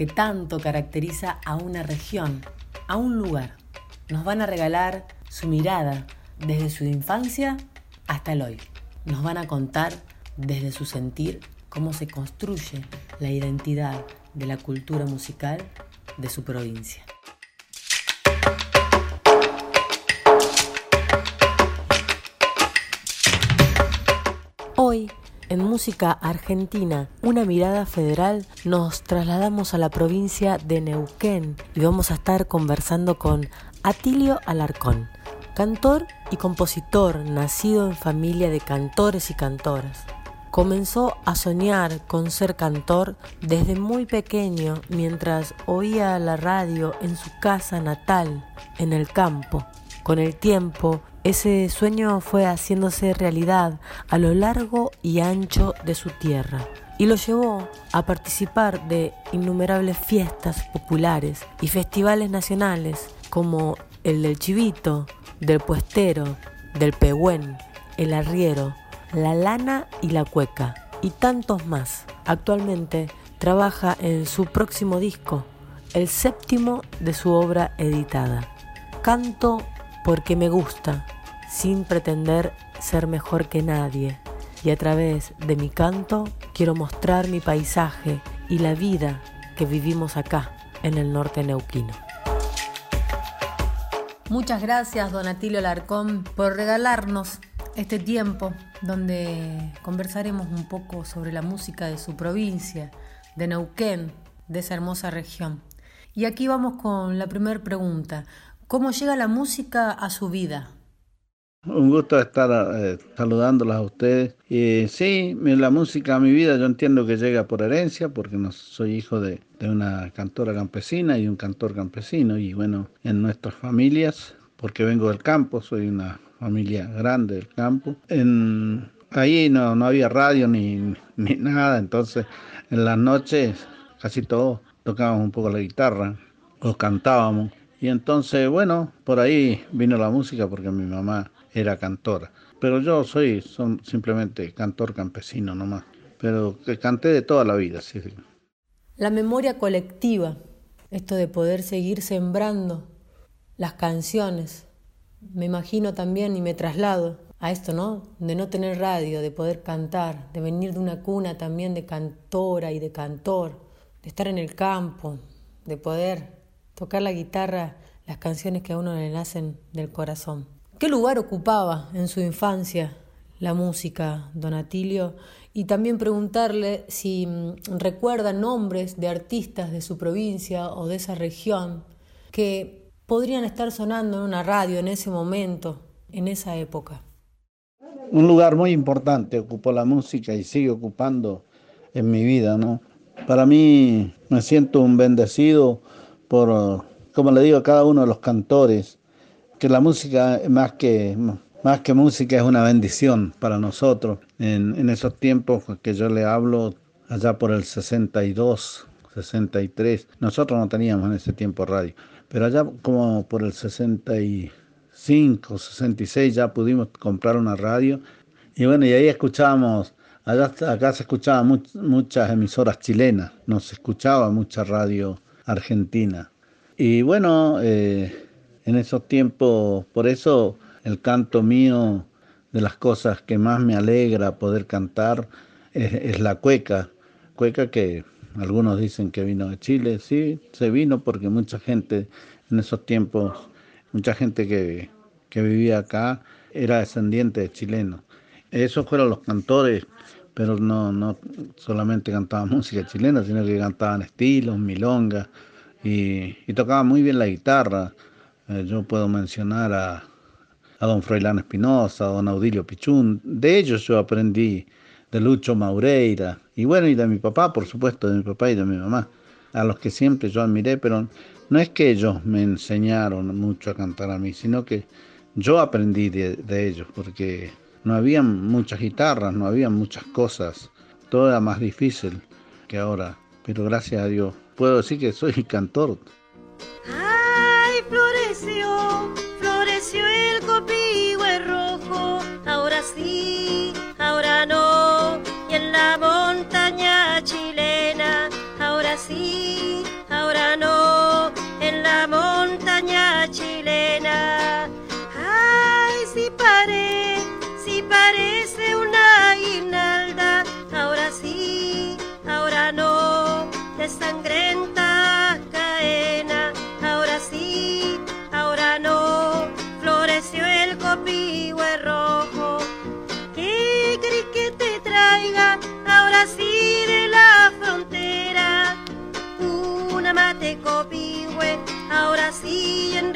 que tanto caracteriza a una región, a un lugar. Nos van a regalar su mirada desde su infancia hasta el hoy. Nos van a contar desde su sentir cómo se construye la identidad de la cultura musical de su provincia. Hoy, en Música Argentina, una mirada federal, nos trasladamos a la provincia de Neuquén y vamos a estar conversando con Atilio Alarcón, cantor y compositor nacido en familia de cantores y cantoras. Comenzó a soñar con ser cantor desde muy pequeño mientras oía la radio en su casa natal, en el campo. Con el tiempo, ese sueño fue haciéndose realidad a lo largo y ancho de su tierra y lo llevó a participar de innumerables fiestas populares y festivales nacionales como el del Chivito, del Puestero, del Pehuen, el Arriero, la Lana y la Cueca y tantos más. Actualmente trabaja en su próximo disco, el séptimo de su obra editada. Canto porque me gusta, sin pretender ser mejor que nadie. Y a través de mi canto quiero mostrar mi paisaje y la vida que vivimos acá, en el norte neuquino. Muchas gracias, Don Atilio Larcón, por regalarnos este tiempo donde conversaremos un poco sobre la música de su provincia, de Neuquén, de esa hermosa región. Y aquí vamos con la primera pregunta. ¿Cómo llega la música a su vida? Un gusto estar eh, saludándolas a ustedes. Y sí, la música a mi vida yo entiendo que llega por herencia, porque no soy hijo de, una cantora campesina y un cantor campesino. Y bueno, en nuestras familias, porque vengo del campo, soy una familia grande del campo. Ahí no, no había radio ni, ni nada, entonces en las noches casi todos tocábamos un poco la guitarra o cantábamos. Y entonces, bueno, por ahí vino la música porque mi mamá era cantora. Pero yo soy son simplemente cantor campesino nomás. Pero canté de toda la vida, sí. La memoria colectiva, esto de poder seguir sembrando las canciones. Me imagino también y me traslado a esto, ¿no? De no tener radio, de poder cantar, de venir de una cuna también de cantora y de cantor, de estar en el campo, de poder tocar la guitarra, las canciones que a uno le nacen del corazón. ¿Qué lugar ocupaba en su infancia la música, don Atilio? Y también preguntarle si mm, recuerda nombres de artistas de su provincia o de esa región que podrían estar sonando en una radio en ese momento, en esa época. Un lugar muy importante ocupó la música y sigue ocupando en mi vida, ¿no? Para mí me siento un bendecido por, como le digo a cada uno de los cantores, que la música, más que, más que música, es una bendición para nosotros. En, en esos tiempos que yo le hablo, allá por el 62, 63, nosotros no teníamos en ese tiempo radio, pero allá como por el 65, 66 ya pudimos comprar una radio. Y bueno, y ahí escuchábamos, allá, acá se escuchaban muchas emisoras chilenas, no se escuchaba mucha radio argentina. Y bueno, eh, en esos tiempos, por eso el canto mío de las cosas que más me alegra poder cantar es, la cueca, cueca que algunos dicen que vino de Chile, sí, se vino porque mucha gente en esos tiempos, mucha gente que, que vivía acá era descendiente de chilenos. Esos fueron los cantores, pero no, no solamente cantaban música chilena, sino que cantaban estilos, milongas, y, y tocaban muy bien la guitarra. Eh, yo puedo mencionar a, a don Froilán Espinosa, a don Audilio Pichún. De ellos yo aprendí, de Lucho Maureira, y bueno, y de mi papá, por supuesto, de mi papá y de mi mamá, a los que siempre yo admiré, pero no es que ellos me enseñaron mucho a cantar a mí, sino que yo aprendí de, de ellos, porque no había muchas guitarras, no había muchas cosas, todo era más difícil que ahora, pero gracias a Dios puedo decir que soy cantor. Ay, sangrenta cadena, ahora sí, ahora no, floreció el copihue rojo. ¿Qué querés que te traiga ahora sí de la frontera? Una mate copihue, ahora sí en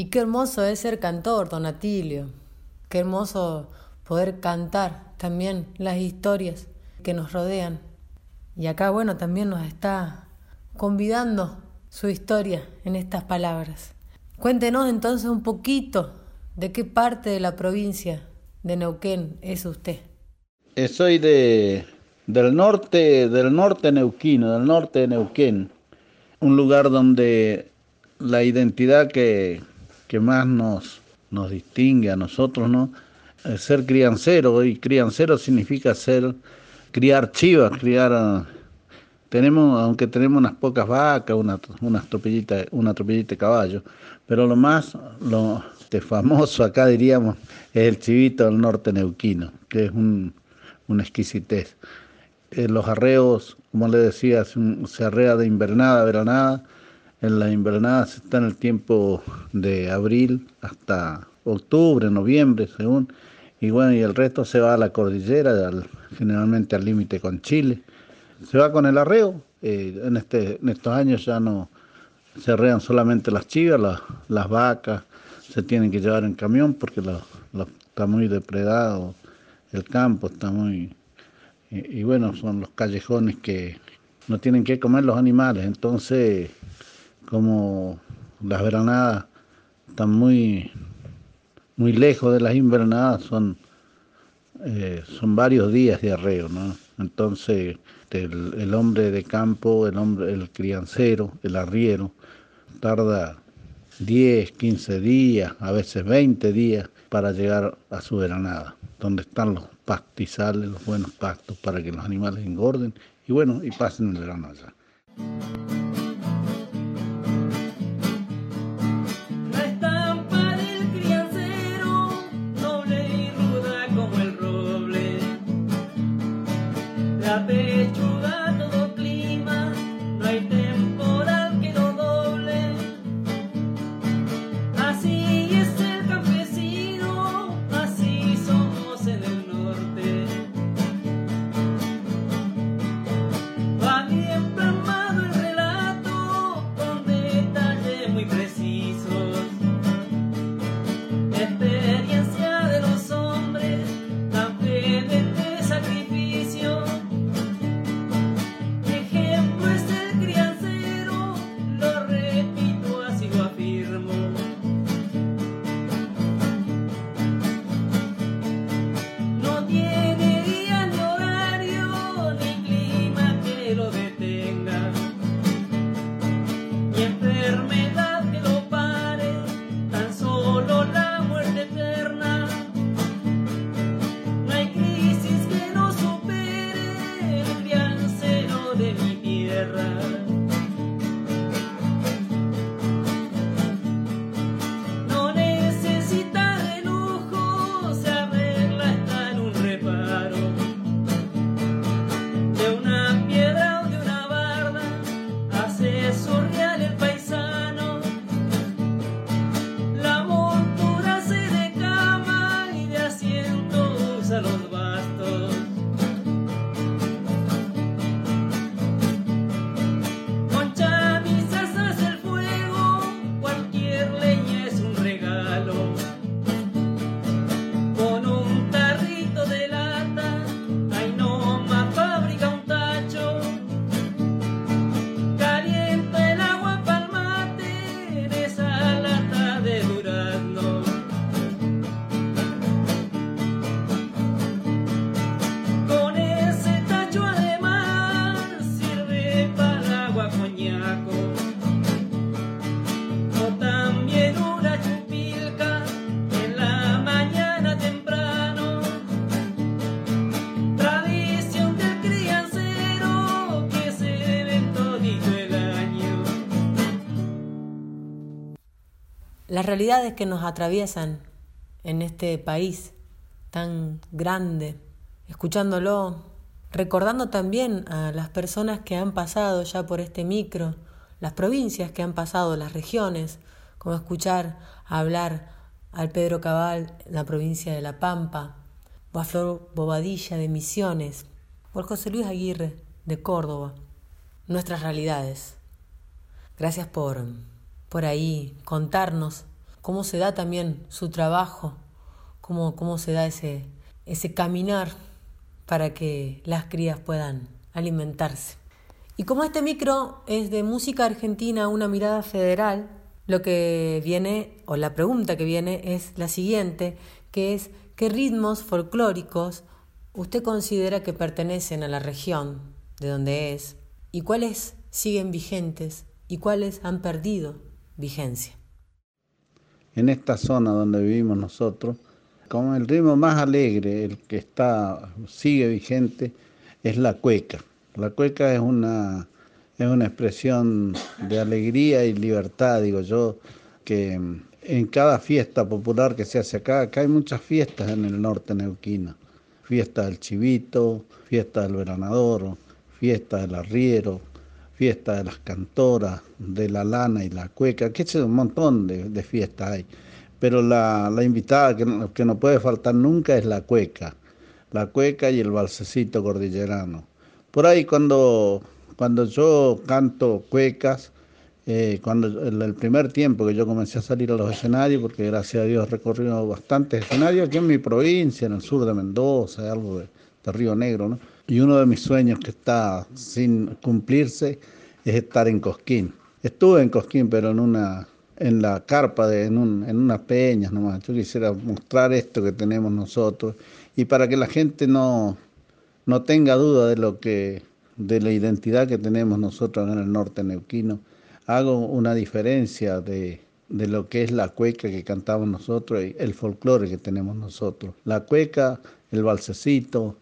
Y qué hermoso es ser cantor, don Atilio. Qué hermoso poder cantar también las historias que nos rodean. Y acá, bueno, también nos está convidando su historia en estas palabras. Cuéntenos entonces un poquito de qué parte de la provincia de Neuquén es usted. Eh, Soy de, del norte, del norte neuquino, del norte de Neuquén, un lugar donde la identidad que, que más nos, nos distingue a nosotros, ¿no? Ser criancero, y criancero significa ser, criar chivas, criar, tenemos, aunque tenemos unas pocas vacas, una, unas tropillitas, una tropillita de caballo, pero lo más, lo este, famoso acá diríamos, es el chivito del norte neuquino, que es un, una exquisitez. Eh, los arreos, como le decía, se, arrea de invernada veranada. En la invernada se está en el tiempo de abril hasta octubre, noviembre, según. Y bueno, y el resto se va a la cordillera, al- generalmente al límite con Chile. Se va con el arreo. eh, en, este, en estos años ya no se arrean solamente las chivas, las, las vacas se tienen que llevar en camión porque lo- está muy depredado el campo, está muy... Y, y bueno, son los callejones que no tienen que comer los animales, entonces como las veranadas están muy, muy lejos de las invernadas, son, eh, son varios días de arreo, ¿no? Entonces el, el hombre de campo, el hombre, el criancero, el arriero, tarda 10, 15 días, a veces 20 días para llegar a su veranada, donde están los pastizales, los buenos pastos para que los animales engorden y bueno, y pasen el verano allá. Las realidades que nos atraviesan en este país tan grande, escuchándolo, recordando también a las personas que han pasado ya por este micro, las provincias que han pasado, las regiones, como escuchar hablar al Pedro Cabal en la provincia de La Pampa, o a Flor Bobadilla de Misiones, o José Luis Aguirre de Córdoba, nuestras realidades. Gracias por, por ahí contarnos cómo se da también su trabajo, cómo, cómo se da ese, ese caminar para que las crías puedan alimentarse. Y como este micro es de música argentina, una mirada federal, lo que viene, o la pregunta que viene es la siguiente, que es ¿qué ritmos folclóricos usted considera que pertenecen a la región de donde es y cuáles siguen vigentes y cuáles han perdido vigencia? En esta zona donde vivimos nosotros, como el ritmo más alegre, el que está, sigue vigente, es la cueca. La cueca es una, es una expresión de alegría y libertad, digo yo, que en cada fiesta popular que se hace acá, acá hay muchas fiestas en el norte neuquino. Fiesta del chivito, fiesta del veranador, fiesta del arriero, fiesta de las cantoras, de la lana y la cueca, que es un montón de, fiestas hay. Pero la, invitada que no, puede faltar nunca es la cueca, la cueca y el balsecito cordillerano. Por ahí cuando, cuando yo canto cuecas, eh, cuando el, el, primer tiempo que yo comencé a salir a los escenarios, porque gracias a Dios he recorrido bastantes escenarios aquí en mi provincia, en el sur de Mendoza, algo de, de Río Negro, ¿no? Y uno de mis sueños que está sin cumplirse es estar en Cosquín. Estuve en Cosquín, pero en una en la carpa, de, en, un, en unas peñas nomás. Yo quisiera mostrar esto que tenemos nosotros y para que la gente no, no tenga duda de lo que de la identidad que tenemos nosotros en el norte neuquino, hago una diferencia de, de lo que es la cueca que cantamos nosotros y el folclore que tenemos nosotros. La cueca, el balsecito,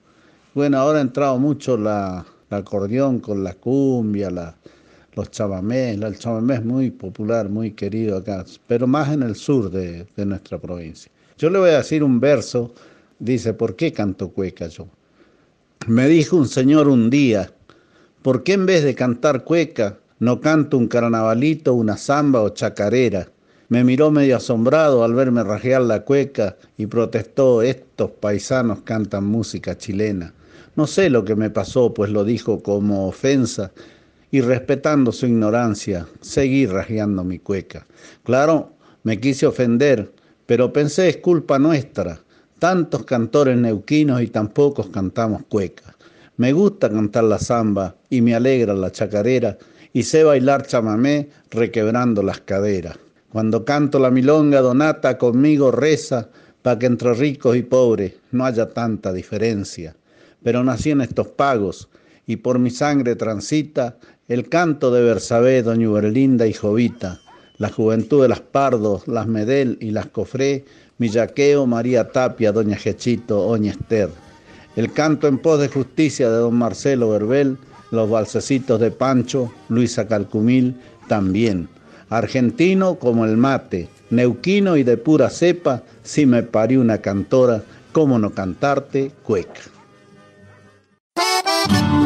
bueno, ahora ha entrado mucho la, acordeón con la cumbia, los chamamés. El chamamé es muy popular, muy querido acá, pero más en el sur de, de, nuestra provincia. Yo le voy a decir un verso, dice, ¿por qué canto cueca yo? Me dijo un señor un día, ¿por qué en vez de cantar cueca no canto un carnavalito, una zamba o chacarera? Me miró medio asombrado al verme rajear la cueca y protestó, estos paisanos cantan música chilena. No sé lo que me pasó, pues lo dijo como ofensa, y respetando su ignorancia, seguí rajeando mi cueca. Claro, me quise ofender, pero pensé es culpa nuestra. Tantos cantores neuquinos y tan pocos cantamos cueca. Me gusta cantar la zamba y me alegra la chacarera y sé bailar chamamé requebrando las caderas. Cuando canto la milonga, Donata conmigo reza para que entre ricos y pobres no haya tanta diferencia. Pero nací en estos pagos y por mi sangre transita el canto de Bersabé, Doña Uberlinda y Jovita, la juventud de las Pardos, las Medel y las Cofré, Millaqueo, María Tapia, Doña Gechito, Oña. El canto en pos de justicia de don Marcelo Verbel, los balsecitos de Pancho, Luisa Calcumil, también. Argentino como el mate, neuquino y de pura cepa, si me parió una cantora, cómo no cantarte, cueca.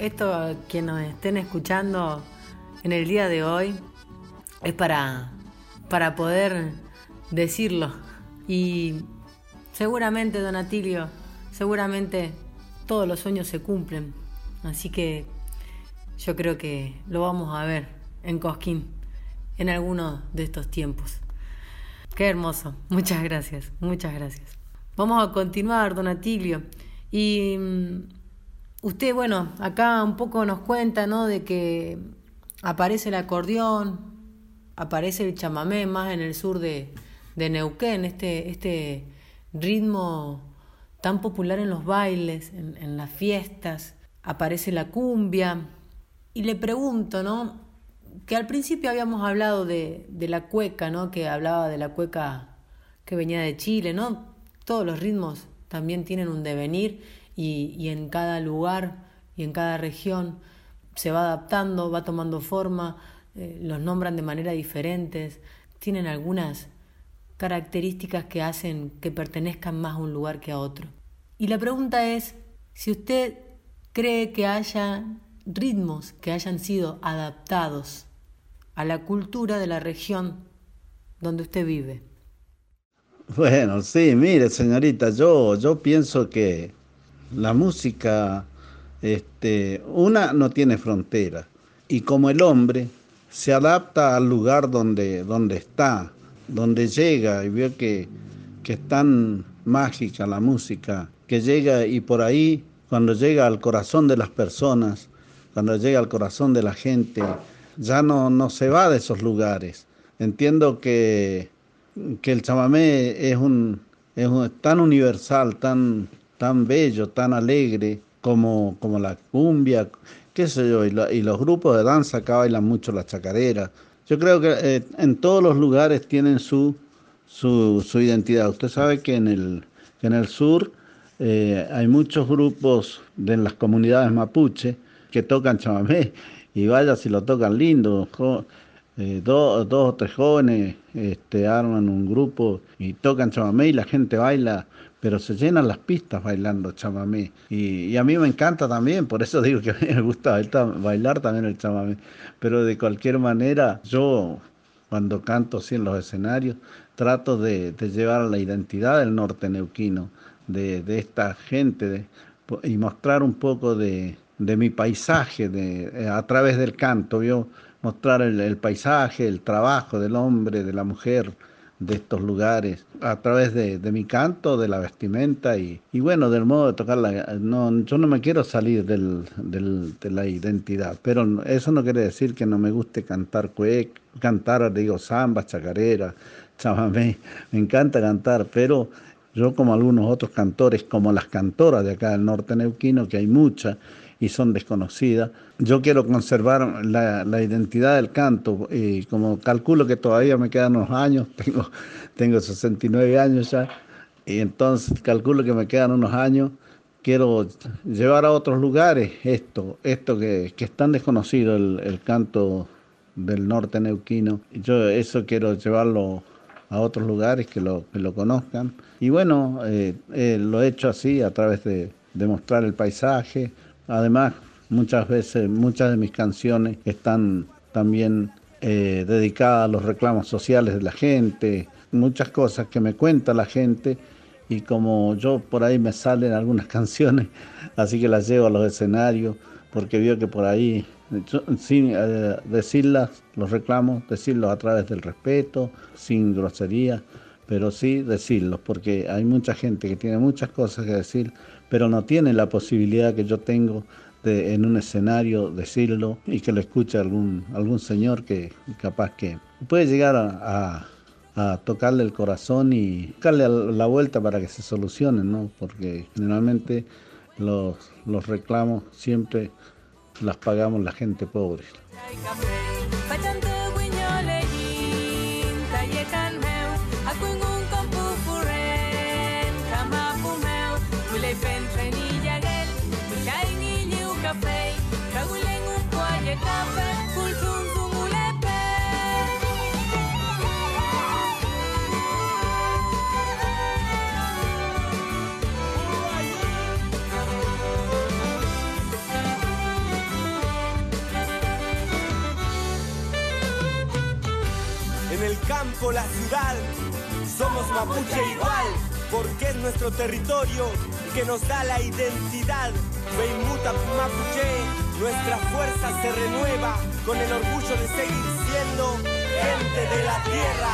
esto que nos estén escuchando en el día de hoy es para, para poder decirlo y seguramente Don Atilio seguramente todos los sueños se cumplen. Así que yo creo que lo vamos a ver en Cosquín en alguno de estos tiempos. Qué hermoso. Muchas gracias, muchas gracias. Vamos a continuar, don Atilio. Y mm, usted, bueno, acá un poco nos cuenta, ¿no? De que aparece el acordeón, aparece el chamamé más en el sur de, de Neuquén, este, este ritmo tan popular en los bailes, en, en las fiestas, aparece la cumbia. Y le pregunto, ¿no? Que al principio habíamos hablado de, de la cueca, ¿no? Que hablaba de la cueca que venía de Chile, ¿no? Todos los ritmos también tienen un devenir y, en cada lugar y en cada región se va adaptando, va tomando forma, eh, los nombran de manera diferentes, tienen algunas características que hacen que pertenezcan más a un lugar que a otro. Y la pregunta es si usted cree que haya ritmos que hayan sido adaptados a la cultura de la región donde usted vive. Bueno, sí, mire, señorita, yo, yo pienso que la música, este, una no tiene frontera y como el hombre se adapta al lugar donde, donde está, donde llega y ve que, que es tan mágica la música, que llega y por ahí, cuando llega al corazón de las personas, cuando llega al corazón de la gente, ya no, no se va de esos lugares. Entiendo que, que el chamamé es, un, es un- tan universal, tan, tan bello, tan alegre como, como la cumbia, qué sé yo, y, los grupos de danza acá bailan mucho la chacarera. Yo creo que eh, en todos los lugares tienen su, su, su identidad. Usted sabe que en el, en el sur eh, hay muchos grupos de las comunidades mapuche que tocan chamamé y vaya si lo tocan lindo. eh, do- dos o tres jóvenes este, arman un grupo y tocan chamamé y la gente baila, pero se llenan las pistas bailando chamamé. Y, y a mí me encanta también, por eso digo que a mí me gusta bailar, también el chamamé. Pero de cualquier manera, yo cuando canto así en los escenarios, trato de, llevar la identidad del norte neuquino, de, de esta gente, y mostrar un poco de, mi paisaje de, a través del canto, ¿vio? mostrar el paisaje, el trabajo del hombre, de la mujer, de estos lugares, a través de, de mi canto, de la vestimenta y, y bueno, del modo de tocar la... No, yo no me quiero salir del, del- de la identidad, pero eso no quiere decir que no me guste cantar cuec, cantar, digo, samba, chacarera, chamamé, me encanta cantar, pero yo como algunos otros cantores, como las cantoras de acá del norte neuquino, que hay muchas y son desconocidas, yo quiero conservar la, la identidad del canto y como calculo que todavía me quedan unos años, tengo, tengo 69 años ya, y entonces calculo que me quedan unos años, quiero llevar a otros lugares esto, esto que, que es tan desconocido, el, el canto del norte neuquino. Yo eso quiero llevarlo a otros lugares que lo, que lo conozcan. Y bueno, eh, eh, lo he hecho así a través de, de mostrar el paisaje. Además, muchas veces, muchas de mis canciones están también eh, dedicadas a los reclamos sociales de la gente, muchas cosas que me cuenta la gente y como yo por ahí me salen algunas canciones, así que las llevo a los escenarios, porque veo que por ahí, sin eh, decirlas, los reclamos, decirlos a través del respeto, sin grosería, pero sí decirlos, porque hay mucha gente que tiene muchas cosas que decir, pero no tiene la posibilidad que yo tengo en un escenario decirlo y que lo escuche algún, algún señor que capaz que puede llegar a, tocarle el corazón y darle la vuelta para que se solucionen, ¿no? Porque generalmente los, los reclamos siempre las pagamos la gente pobre. Campo, la ciudad, somos mapuche igual, porque es nuestro territorio que nos da la identidad. Weimuta Pumapuche, nuestra fuerza se renueva con el orgullo de seguir siendo gente de la tierra.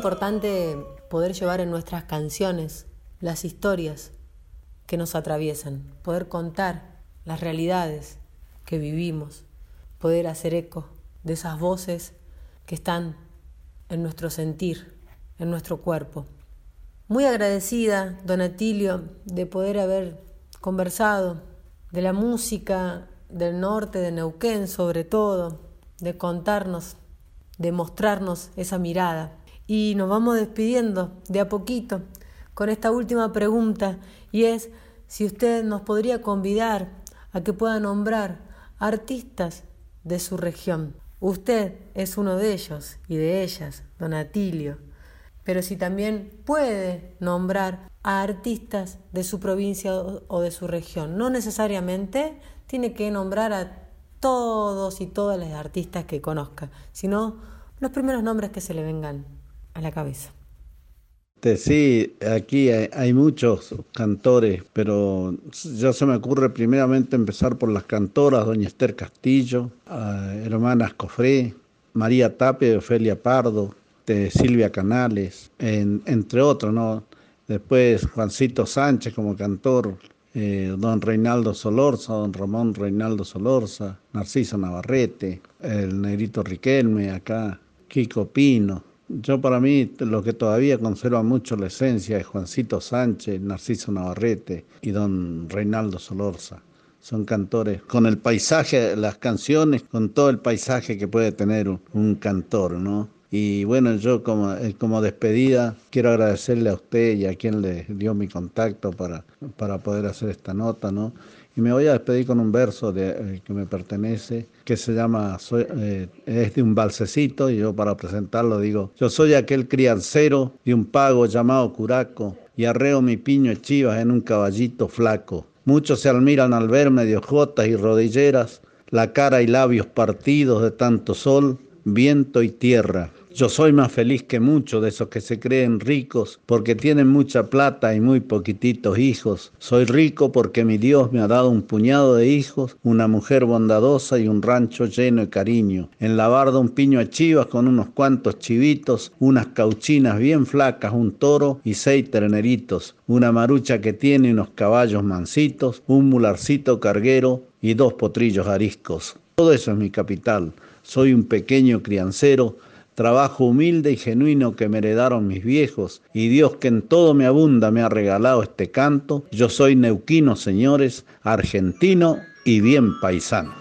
Importante poder llevar en nuestras canciones las historias que nos atraviesan, poder contar las realidades que vivimos, poder hacer eco de esas voces que están en nuestro sentir, en nuestro cuerpo. Muy agradecida, Don Atilio, de poder haber conversado de la música del norte de Neuquén sobre todo, de contarnos, de mostrarnos esa mirada. Y nos vamos despidiendo de a poquito con esta última pregunta y es si usted nos podría convidar a que pueda nombrar artistas de su región. Usted es uno de ellos y de ellas, don Atilio, pero si también puede nombrar a artistas de su provincia o de su región. No necesariamente tiene que nombrar a todos y todas las artistas que conozca, sino los primeros nombres que se le vengan a la cabeza. Este, sí, aquí hay, muchos cantores, pero ya se me ocurre primeramente empezar por las cantoras, doña Esther Castillo, ah, hermanas Cofré, María Tapia y Ofelia Pardo, de Silvia Canales, en- entre otros, ¿no? Después Juancito Sánchez como cantor, eh, don Reinaldo Solorza, don Ramón Reinaldo Solorza, Narciso Navarrete, el Negrito Riquelme acá, Kiko Pino. Yo para mí lo que todavía conserva mucho la esencia es Juancito Sánchez, Narciso Navarrete y don Reinaldo Solorza. Son cantores con el paisaje, las canciones, con todo el paisaje que puede tener un, un cantor, ¿no? Y bueno, yo como, eh, como despedida quiero agradecerle a usted y a quien le dio mi contacto para, para poder hacer esta nota, ¿no? Y me voy a despedir con un verso de, eh, que me pertenece, que se llama, eh, es de un balsecito, y yo para presentarlo digo, yo soy aquel criancero de un pago llamado Curaco, y arreo mi piño chivas en un caballito flaco. Muchos se admiran al verme de ojotas y rodilleras, la cara y labios partidos de tanto sol, viento y tierra. Yo soy más feliz que muchos de esos que se creen ricos porque tienen mucha plata y muy poquititos hijos. Soy rico porque mi Dios me ha dado un puñado de hijos, una mujer bondadosa y un rancho lleno de cariño. En la barda un piño de chivas con unos cuantos chivitos, unas cauchinas bien flacas, un toro y seis terneritos, una marucha que tiene unos caballos mansitos, un mularcito carguero y dos potrillos ariscos. Todo eso es mi capital. Soy un pequeño criancero, trabajo humilde y genuino que me heredaron mis viejos, y Dios que en todo me abunda me ha regalado este canto. Yo soy neuquino, señores, argentino y bien paisano.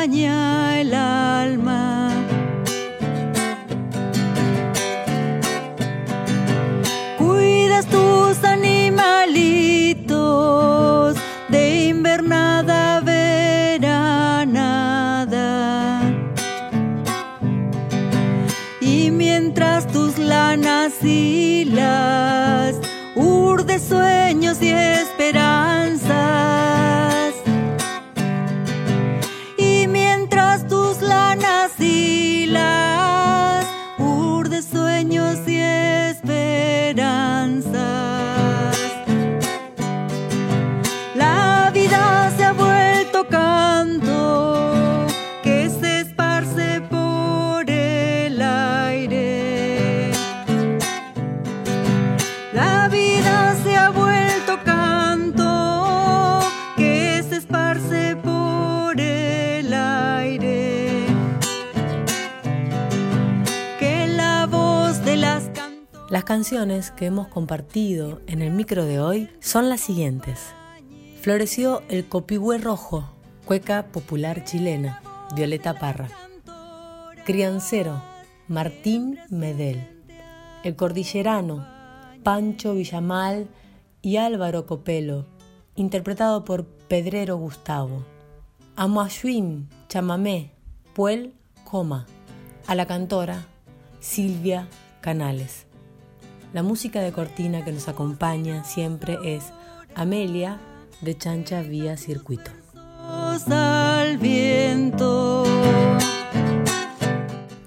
mañana. Canciones que hemos compartido en el micro de hoy son las siguientes. Floreció el copihue rojo, cueca popular chilena, Violeta Parra. Criancero, Martín Medel. El cordillerano, Pancho Villamal y Álvaro Copelo, interpretado por Pedrero Gustavo. Amoashuim, chamamé, Puel, coma. A la cantora, Silvia Canales. La música de cortina que nos acompaña siempre es Amelia de Chancha Vía Circuito. al viento.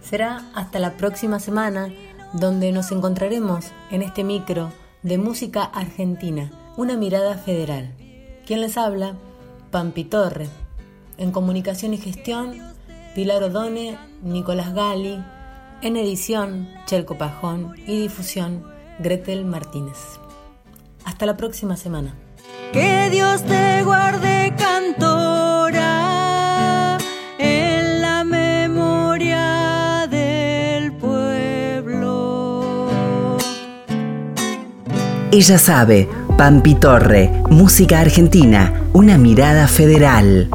Será hasta la próxima semana donde nos encontraremos en este micro de música argentina, una mirada federal. ¿Quién les habla? Pampi Torre. En comunicación y gestión, Pilar Odone, Nicolás Gali. En edición, Chelco Pajón. Y difusión, Gretel Martínez. Hasta la próxima semana. Que Dios te guarde, cantora, en la memoria del pueblo. Ella sabe, Pampi Torre, música argentina, una mirada federal.